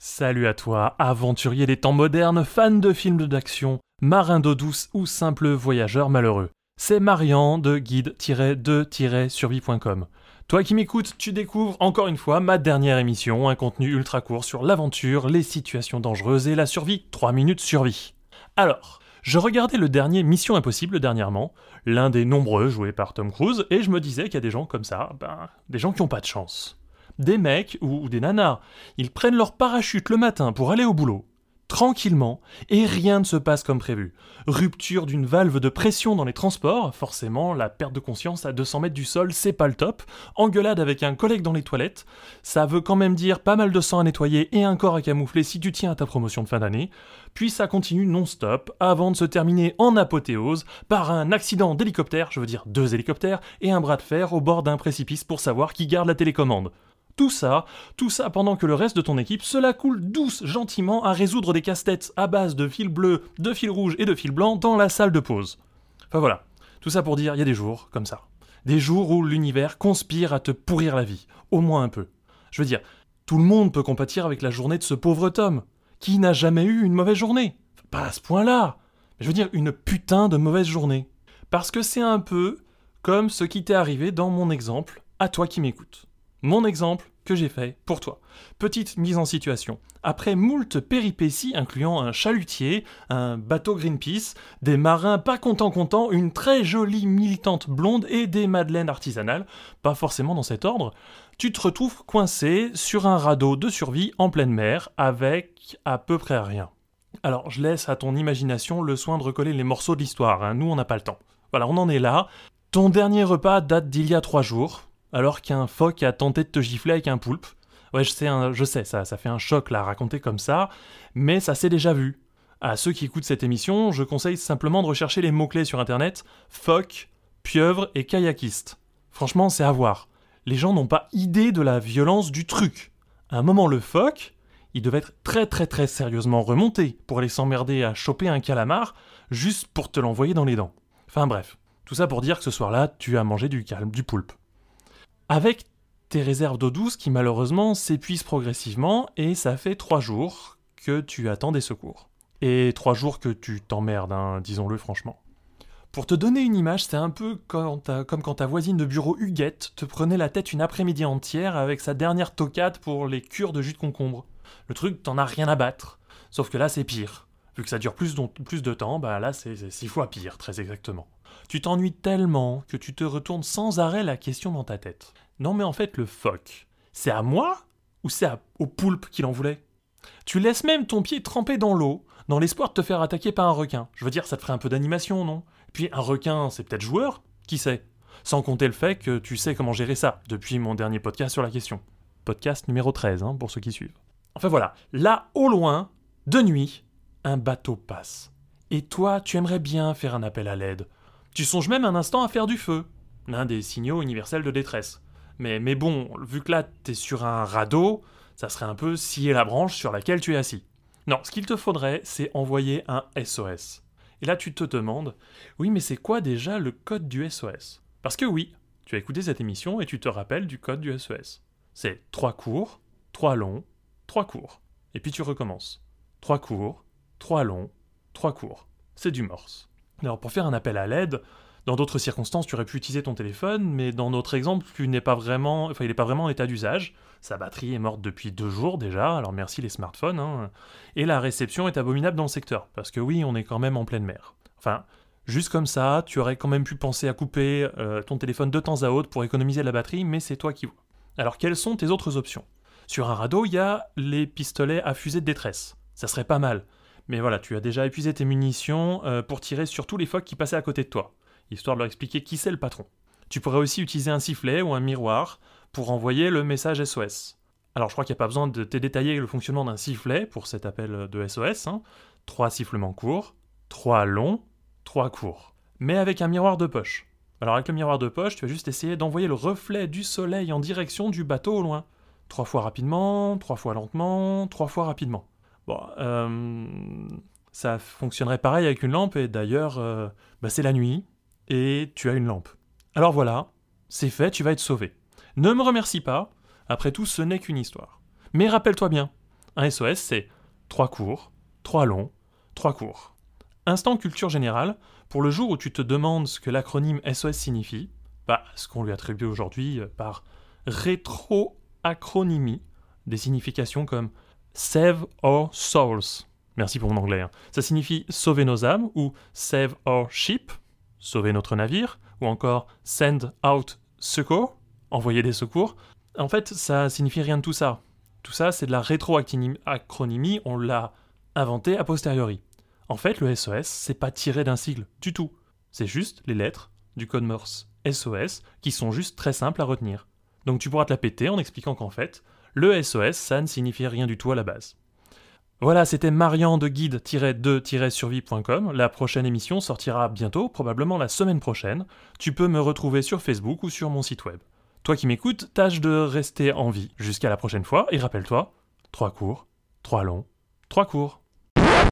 Salut à toi, aventurier des temps modernes, fan de films d'action, marin d'eau douce ou simple voyageur malheureux. C'est Marian de guide-de-survie.com. Toi qui m'écoutes, tu découvres encore une fois ma dernière émission, un contenu ultra court sur l'aventure, les situations dangereuses et la survie. 3 minutes survie. Alors, je regardais le dernier Mission Impossible dernièrement, l'un des nombreux joués par Tom Cruise, et je me disais qu'il y a des gens comme ça, ben, des gens qui ont pas de chance des mecs ou, des nanas. Ils prennent leur parachute le matin pour aller au boulot, tranquillement, et rien ne se passe comme prévu. Rupture d'une valve de pression dans les transports, forcément, la perte de conscience à 200 mètres du sol, c'est pas le top. Engueulade avec un collègue dans les toilettes, ça veut quand même dire pas mal de sang à nettoyer et un corps à camoufler si tu tiens à ta promotion de fin d'année. Puis ça continue non-stop, avant de se terminer en apothéose par un accident d'hélicoptère, je veux dire deux hélicoptères, et un bras de fer au bord d'un précipice pour savoir qui garde la télécommande. Tout ça, tout ça pendant que le reste de ton équipe se la coule douce, gentiment à résoudre des casse-têtes à base de fil bleu, de fil rouge et de fil blanc dans la salle de pause. Enfin voilà, tout ça pour dire, il y a des jours comme ça. Des jours où l'univers conspire à te pourrir la vie, au moins un peu. Je veux dire, tout le monde peut compatir avec la journée de ce pauvre Tom. Qui n'a jamais eu une mauvaise journée? Pas à ce point-là. Je veux dire, une putain de mauvaise journée. Parce que c'est un peu comme ce qui t'est arrivé dans mon exemple, à toi qui m'écoutes. Mon exemple que j'ai fait pour toi. Petite mise en situation. Après moult péripéties incluant un chalutier, un bateau Greenpeace, des marins pas contents contents, une très jolie militante blonde et des madeleines artisanales, pas forcément dans cet ordre, tu te retrouves coincé sur un radeau de survie en pleine mer avec à peu près rien. Alors je laisse à ton imagination le soin de recoller les morceaux de l'histoire, hein. nous on n'a pas le temps. Voilà, on en est là. Ton dernier repas date d'il y a trois jours, alors qu'un phoque a tenté de te gifler avec un poulpe. Ouais, je sais, ça, ça fait un choc là, raconter comme ça, mais ça s'est déjà vu. À ceux qui écoutent cette émission, je conseille simplement de rechercher les mots-clés sur internet phoque, pieuvre et kayakiste. Franchement, c'est à voir. Les gens n'ont pas idée de la violence du truc. À un moment, le phoque, il devait être très très très sérieusement remonté pour aller s'emmerder à choper un calamar juste pour te l'envoyer dans les dents. Enfin bref, tout ça pour dire que ce soir-là, tu as mangé du calme, du poulpe avec tes réserves d'eau douce qui malheureusement s'épuisent progressivement et ça fait trois jours que tu attends des secours. Et trois jours que tu t'emmerdes, hein, disons-le franchement. Pour te donner une image, c'est un peu comme quand ta voisine de bureau Huguette te prenait la tête une après-midi entière avec sa dernière tocade pour les cures de jus de concombre. Le truc, t'en as rien à battre. Sauf que là, c'est pire. Vu que ça dure plus, plus de temps, bah là, c'est six fois pire, très exactement. Tu t'ennuies tellement que tu te retournes sans arrêt la question dans ta tête. Non mais en fait le phoque, c'est à moi ou c'est au poulpe qu'il en voulait? Tu laisses même ton pied trempé dans l'eau, dans l'espoir de te faire attaquer par un requin. Je veux dire, ça te ferait un peu d'animation, non? Puis un requin, c'est peut-être joueur Qui sait? Sans compter le fait que tu sais comment gérer ça, depuis mon dernier podcast sur la question. Podcast numéro 13, hein, pour ceux qui suivent. Enfin voilà, là, au loin, de nuit, un bateau passe. Et toi, tu aimerais bien faire un appel à l'aide. Tu songes même un instant à faire du feu, l'un des signaux universels de détresse. Mais, mais bon, vu que là t'es sur un radeau, ça serait un peu scier la branche sur laquelle tu es assis. Non, ce qu'il te faudrait, c'est envoyer un SOS. Et là tu te demandes, oui mais c'est quoi déjà le code du SOS Parce que oui, tu as écouté cette émission et tu te rappelles du code du SOS. C'est trois courts, trois longs, trois courts. Et puis tu recommences. Trois courts, trois longs, trois courts. C'est du morse. Alors pour faire un appel à l'aide, dans d'autres circonstances, tu aurais pu utiliser ton téléphone, mais dans notre exemple, tu n'es pas vraiment, enfin, il n'est pas vraiment en état d'usage. Sa batterie est morte depuis deux jours déjà, alors merci les smartphones. Hein. Et la réception est abominable dans le secteur, parce que oui, on est quand même en pleine mer. Enfin, juste comme ça, tu aurais quand même pu penser à couper euh, ton téléphone de temps à autre pour économiser la batterie, mais c'est toi qui vois. Alors quelles sont tes autres options? Sur un radeau, il y a les pistolets à fusée de détresse. Ça serait pas mal. Mais voilà, tu as déjà épuisé tes munitions euh, pour tirer sur tous les phoques qui passaient à côté de toi, histoire de leur expliquer qui c'est le patron. Tu pourrais aussi utiliser un sifflet ou un miroir pour envoyer le message SOS. Alors je crois qu'il n'y a pas besoin de te détailler le fonctionnement d'un sifflet pour cet appel de SOS. Hein. Trois sifflements courts, trois longs, trois courts. Mais avec un miroir de poche. Alors avec le miroir de poche, tu vas juste essayer d'envoyer le reflet du soleil en direction du bateau au loin. Trois fois rapidement, trois fois lentement, trois fois rapidement. Bon, euh, ça fonctionnerait pareil avec une lampe, et d'ailleurs, euh, bah, c'est la nuit, et tu as une lampe. Alors voilà, c'est fait, tu vas être sauvé. Ne me remercie pas, après tout, ce n'est qu'une histoire. Mais rappelle-toi bien, Un SOS, c'est 3 courts, 3 longs, 3 courts. Instant culture générale, pour le jour où tu te demandes ce que l'acronyme SOS signifie, bah, ce qu'on lui attribue aujourd'hui par rétroacronymie, des significations comme Save our souls. Merci pour mon anglais. Hein. Ça signifie sauver nos âmes ou Save our ship, sauver notre navire, ou encore Send out secours, envoyer des secours. En fait, ça signifie rien de tout ça. Tout ça, c'est de la rétroacronymie, on l'a inventé a posteriori. En fait, le SOS, c'est pas tiré d'un sigle du tout. C'est juste les lettres du code Morse SOS qui sont juste très simples à retenir. Donc tu pourras te la péter en expliquant qu'en fait, le SOS, ça ne signifie rien du tout à la base. Voilà, c'était Marian de guide-2-survie.com. La prochaine émission sortira bientôt, probablement la semaine prochaine. Tu peux me retrouver sur Facebook ou sur mon site web. Toi qui m'écoutes, tâche de rester en vie jusqu'à la prochaine fois et rappelle-toi, trois cours, trois longs, trois cours.